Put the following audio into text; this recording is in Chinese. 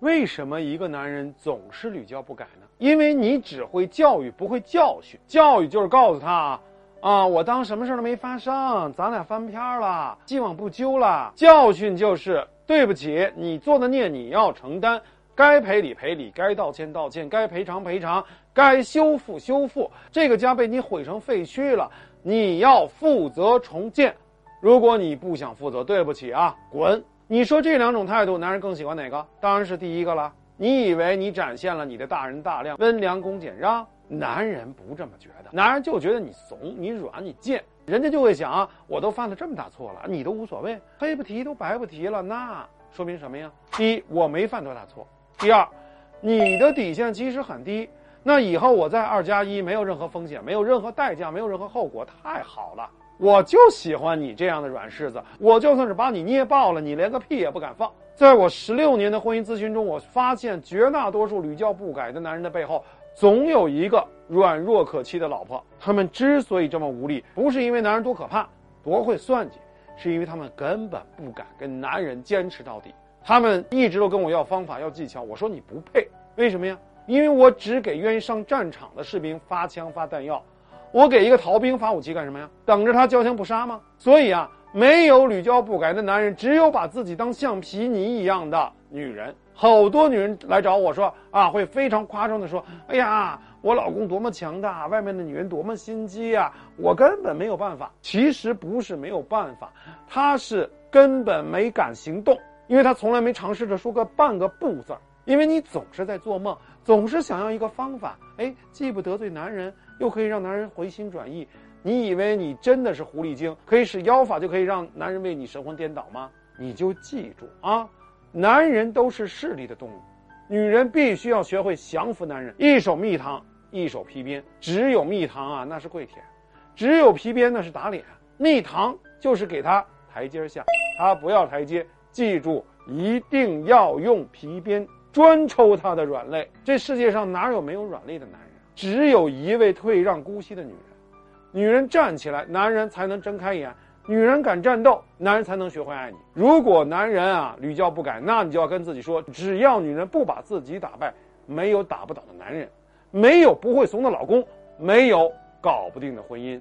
为什么一个男人总是屡教不改呢？因为你只会教育，不会教训。教育就是告诉他，啊，我当什么事都没发生，咱俩翻篇了，既往不咎了。教训就是对不起，你做的孽你要承担，该赔礼赔礼，该道歉道歉，该赔偿赔偿，该修复修复。这个家被你毁成废墟了，你要负责重建。如果你不想负责，对不起啊，滚！你说这两种态度，男人更喜欢哪个？当然是第一个了。你以为你展现了你的大人大量、温良恭俭让？男人不这么觉得，男人就觉得你怂、你软、你贱，人家就会想：我都犯了这么大错了，你都无所谓，黑不提都白不提了，那说明什么呀？第一，我没犯多大错；第二，你的底线其实很低，那以后我再二加一，没有任何风险，没有任何代价，没有任何后果，太好了。我就喜欢你这样的软柿子，我就算是把你捏爆了，你连个屁也不敢放。在我十六年的婚姻咨询中，我发现绝大多数屡教不改的男人的背后，总有一个软弱可欺的老婆。他们之所以这么无力，不是因为男人多可怕、多会算计，是因为他们根本不敢跟男人坚持到底。他们一直都跟我要方法、要技巧，我说你不配，为什么呀？因为我只给愿意上战场的士兵发枪发弹药。我给一个逃兵发武器干什么呀？等着他交枪不杀吗？所以啊，没有屡教不改的男人，只有把自己当橡皮泥一样的女人。好多女人来找我说啊，会非常夸张的说：“哎呀，我老公多么强大，外面的女人多么心机啊，我根本没有办法。”其实不是没有办法，他是根本没敢行动，因为他从来没尝试着说个半个不字儿。因为你总是在做梦，总是想要一个方法，哎，既不得罪男人。又可以让男人回心转意，你以为你真的是狐狸精，可以使妖法就可以让男人为你神魂颠倒吗？你就记住啊，男人都是势利的动物，女人必须要学会降服男人，一手蜜糖，一手皮鞭，只有蜜糖啊，那是跪舔；只有皮鞭，那是打脸。蜜糖就是给他台阶下，他不要台阶，记住一定要用皮鞭专抽他的软肋。这世界上哪有没有软肋的男人？只有一位退让姑息的女人，女人站起来，男人才能睁开眼；女人敢战斗，男人才能学会爱你。如果男人啊屡教不改，那你就要跟自己说：只要女人不把自己打败，没有打不倒的男人，没有不会怂的老公，没有搞不定的婚姻。